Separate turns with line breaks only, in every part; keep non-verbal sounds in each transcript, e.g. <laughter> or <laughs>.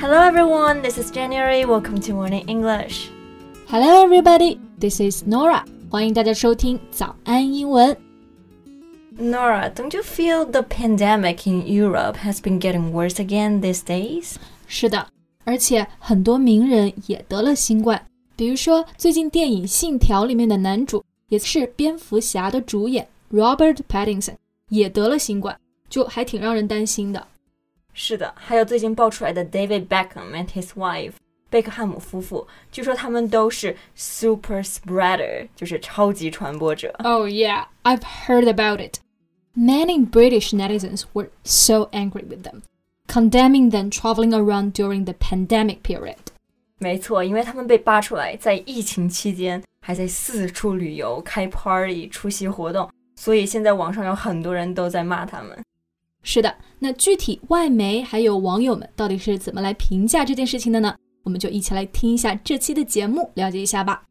Hello everyone, this is January. Welcome to Morning English.
Hello everybody, this is Norah. 欢迎大家收听早安英文。
Norah, don't you feel the pandemic in Europe has been getting worse again these days?
是的，而且很多名人也得了新冠，比如说最近电影《信条》里面的男主，也是蝙蝠侠的主演 Robert Pattinson
是的，还有最近爆出来的 David Beckham and his wife 贝克汉姆夫妇，据说他们都是 super spreader，就是超级传播者。
Oh yeah, I've heard about it. Many British netizens were so angry with them, condemning them traveling around during the pandemic period.
没错，因为他们被扒出来在疫情期间还在四处旅游、开 party、出席活动，所以现在网上有很多人都在骂他们。
是的，那具体外媒还有网友们到底是怎么来评价这件事情的呢？我们就一起来听一下这期的节目，了解一下吧。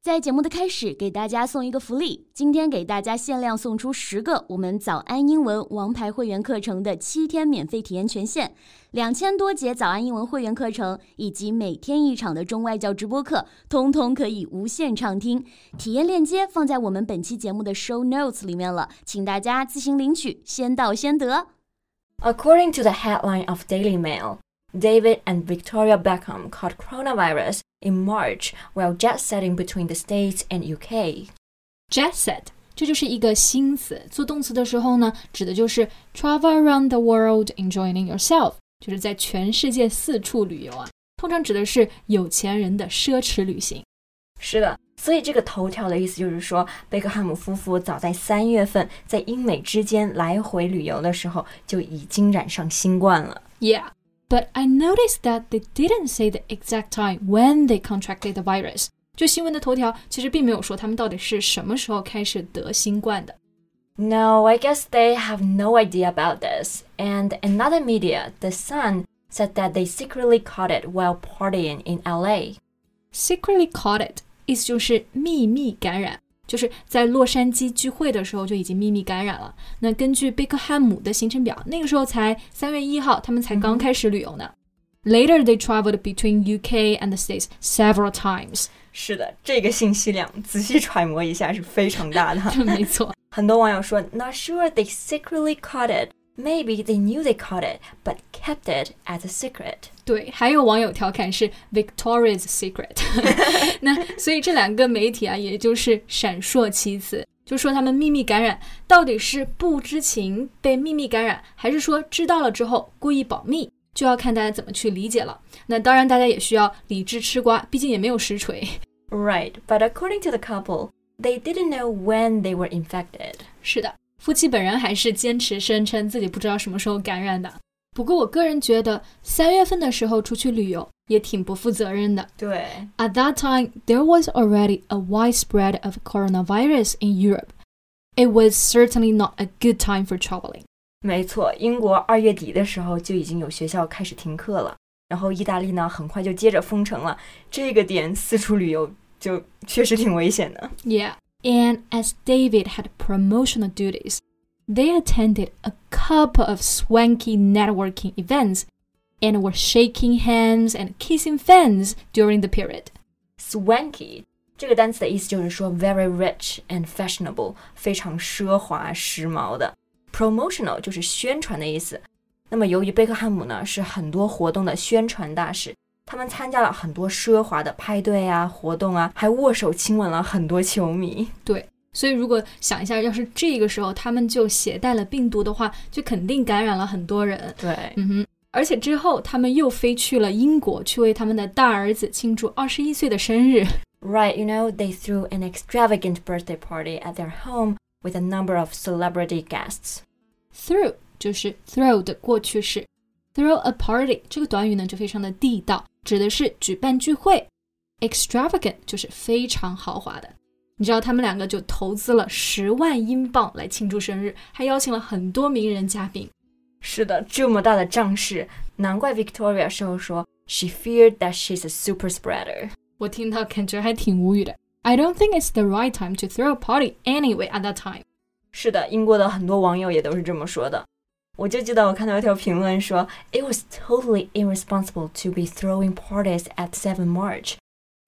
在节目的开始，给大家送一个福利，今天给大家限量送出十个我们早安英文王牌会员课程的七天免费体验权限，两千多节早安英文会员课程以及每天一场的中外教直播课，通通可以无限畅听。体验链接放在我们本期节目的 show notes 里面了，请大家自行领取，先到先得。
According to the headline of Daily Mail, David and Victoria Beckham caught coronavirus in March while jet setting between the States and UK.
Jet set 这就是一个新词，做动词的时候呢，指的就是 travel around the world enjoying yourself，就是在全世界四处旅游啊。通常指的是有钱人的奢侈旅行。
是的， 所以这个头条的意思就是说，贝克汉姆夫妇早在三月份在英美之间来回旅游的时候就已经染上新冠了。
Yeah, but I noticed that they didn't say the exact time when they contracted the virus. 就新闻的头条其实并没有说他们到底是什么时候开始得新冠的。
No, I guess they have no idea about this. And another media, The Sun, said that they secretly caught it while partying in LA.
Secretly caught it 意思就是秘密感染，就是在洛杉矶聚会的时候就已经秘密感染了。那根据贝克汉姆的行程表，那个时候才三月一号，他们才刚开始旅游呢。Later they traveled between UK and the States several times。
是的，这个信息量仔细揣摩一下是非常大的。<laughs>
没错，
很多网友说，Not sure they secretly caught it. Maybe they knew they caught it, but kept it as a secret.
对，还有网友调侃是 Victoria's secret。那所以这两个媒体啊，也就是闪烁其词，就说他们秘密感染到底是不知情被秘密感染，还是说知道了之后故意保密，就要看大家怎么去理解了。那当然，大家也需要理智吃瓜，毕竟也没有实锤。
Right, <laughs> but according to the couple, they didn't know when they were infected.
是的， 夫妻本人还是坚持声称自己不知道什么时候感染的。不过我个人觉得，三月份的时候出去旅游也挺不负责任的。
对
At that time, there was already a widespread of coronavirus in Europe. It was certainly not a good time for traveling.
没错，英国二月底的时候就已经有学校开始停课了，然后意大利呢很快就接着封城了。这个点四处旅游就确实挺危险的。
Yeah. And as David had promotional duties, they attended a couple of swanky networking events and were shaking hands and kissing fans during the period.
Swanky 这个单词的意思就是说 very rich and fashionable，非常奢华时髦的。Promotional 就是宣传的意思。那么由于贝克汉姆呢是很多活动的宣传大使， 他们参加了很多奢华的派对啊、活动啊，还握手亲吻了很多球迷。
对，所以如果想一下，要是这个时候他们就携带了病毒的话，就肯定感染了很多人。
对，
嗯哼，而且之后他们又飞去了英国，去为他们的大儿子庆祝二十一岁的生日。
Right, you know, they threw an extravagant birthday party at their home with a number of celebrity guests.
Through 就是 throw 的过去式，throw a party 这个短语呢就非常的地道，指的是举办聚会。Extravagant 就是非常豪华的。你知道他们两个就投资了十万英镑来庆祝生日，还邀请了很多名人嘉宾。
是的，这么大的仗势，难怪 Victoria 事后说 she feared that she's a super spreader。
我听到感觉还挺无语的。I don't think it's the right time to throw a party anyway at that time.
是的，英国的很多网友也都是这么说的。我就记得我看到一条评论说，It was totally irresponsible to be throwing parties at 7 March.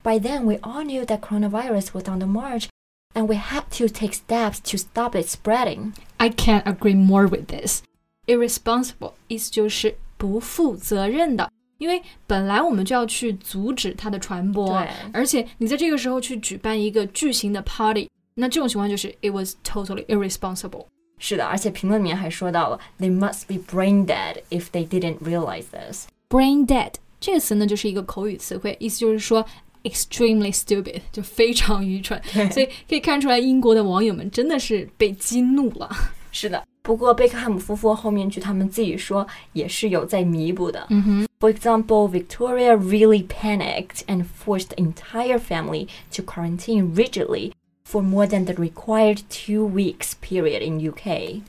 By then, we all knew that coronavirus was on the march, and we had to take steps to stop it spreading.
I can't agree more with this. Irresponsible 意思就是不负责任的，因为本来我们就要去阻止它的传播，
对
而且你在这个时候去举办一个巨型的 party，那这种情况就是 it was totally irresponsible。
是的，而且评论里面还说到了，They must be brain dead if they didn't realize this.
brain dead 这个词呢，就是一个口语词汇，意思就是说 extremely stupid，就非常愚蠢。所以可以看出来，英国的网友们真的是被激怒了。
是的，不过贝克汉姆夫妇后面据他们自己说，也是有在弥补的。
嗯哼，
For <laughs> <laughs> example, Victoria really panicked and forced the entire family to quarantine rigidly for more than the required two weeks period in UK.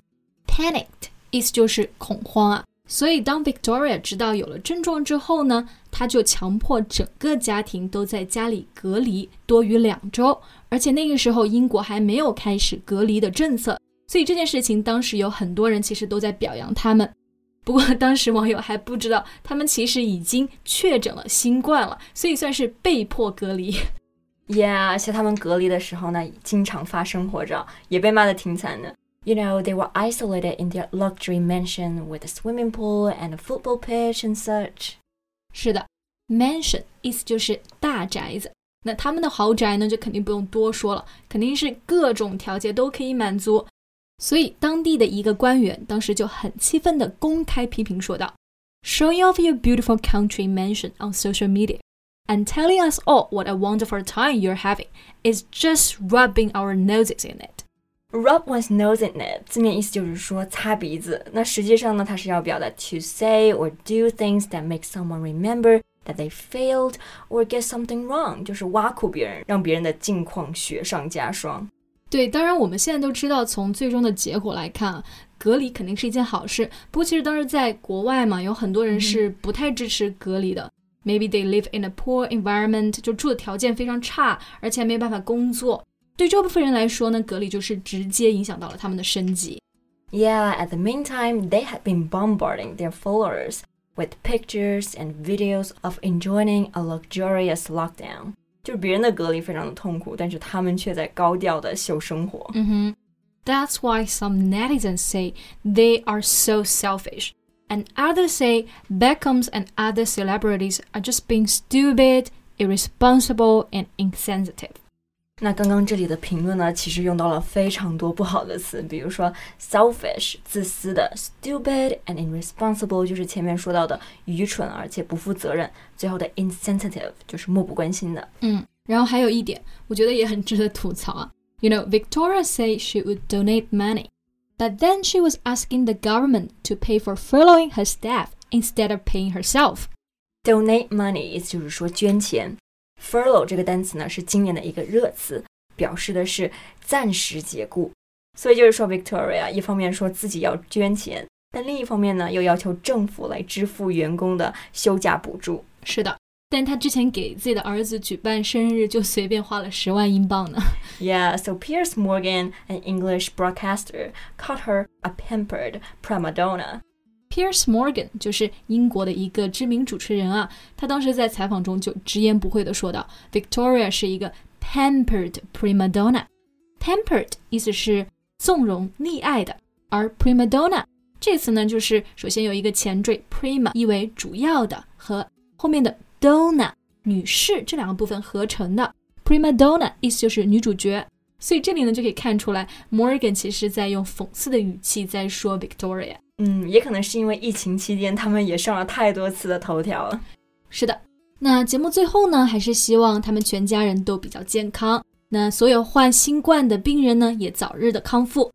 panicked 意思就是恐慌啊。所以当 Victoria 知道有了症状之后呢，她就强迫整个家庭都在家里隔离多于两周，而且那个时候英国还没有开始隔离的政策，所以这件事情当时有很多人其实都在表扬他们。不过当时网友还不知道，他们其实已经确诊了新冠了，所以算是被迫隔离。
Yeah，而且他们隔离的时候呢，经常发生活照，也被骂得挺惨的。You know, they were isolated in their luxury mansion with a swimming pool and a football pitch and such.
是的，mansion 意思就是大宅子。那他们的豪宅呢，就肯定不用多说了，肯定是各种条件都可以满足。所以当地的一个官员当时就很气愤地公开批评说道：“Showing off your beautiful country mansion on social media and telling us all what a wonderful time you're having is just rubbing our noses in it。”
Rub one's nose in it，字面意思就是说擦鼻子。那实际上呢，它是要表达 to say or do things that make someone remember that they failed or get something wrong，就是挖苦别人，让别人的境况雪上加霜。
对，当然我们现在都知道，从最终的结果来看啊，隔离肯定是一件好事。不过其实当时在国外嘛，有很多人是不太支持隔离的。 Maybe they live in a poor environment，就住的条件非常差，而且还没有办法工作。对这部分人来说呢，隔离就是直接影响到了他们的生计。
Yeah, at the meantime, they had been bombarding their followers with pictures and videos of enjoying a luxurious lockdown. 就是别人的隔离非常的痛苦，但是他们却在高调的秀生活。
嗯哼，That's why some netizens say they are so selfish, and others say Beckham's and other celebrities are just being stupid, irresponsible, and insensitive.
那刚刚这里的评论呢，其实用到了非常多不好的词，比如说 selfish 自私的，stupid and irresponsible 就是前面说到的愚蠢而且不负责任，最后的 insensitive 就是漠不关心的。
嗯，然后还有一点，我觉得也很值得吐槽啊。You know, Victoria said she would donate money, but then she was asking the government to pay for furloughing her staff instead of paying herself.
donate money 意思就是说捐钱。furlough 这个单词呢是今年的一个热词，表示的是暂时解雇。所以就是说，Victoria 一方面说自己要捐钱，但另一方面呢又要求政府来支付员工的休假补助。
是的， 但她之前给自己的儿子举办生日就随便花了十万英镑呢。
Yeah, so Piers Morgan, an English broadcaster, called her a pampered prima donna.
Piers Morgan 就是英国的一个知名主持人啊，他当时在采访中就直言不讳地说道：“Victoria 是一个 pampered prima donna。pampered 意思是纵容溺爱的，而 prima donna 这词呢，就是首先有一个前缀 prima，意为主要的，和后面的 donna 女士这两个部分合成的。prima donna 意思就是女主角。所以这里呢就可以看出来，Morgan 其实在用讽刺的语气在说 Victoria。
嗯，也可能是因为疫情期间他们也上了太多次的头条了。
是的，那节目最后呢，还是希望他们全家人都比较健康。那所有患新冠的病人呢，也早日的康复。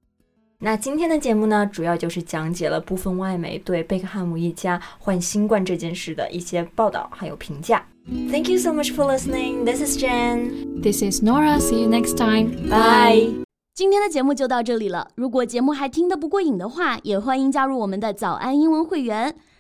那今天的节目呢，主要就是讲解了部分外媒对贝克汉姆一家患新冠这件事的一些报道还有评价。Thank you so much for listening. This is Jen.
This is Nora. See you next time.
Bye.
今天的节目就到这里了。如果节目还听得不过瘾的话，也欢迎加入我们的早安英文会员。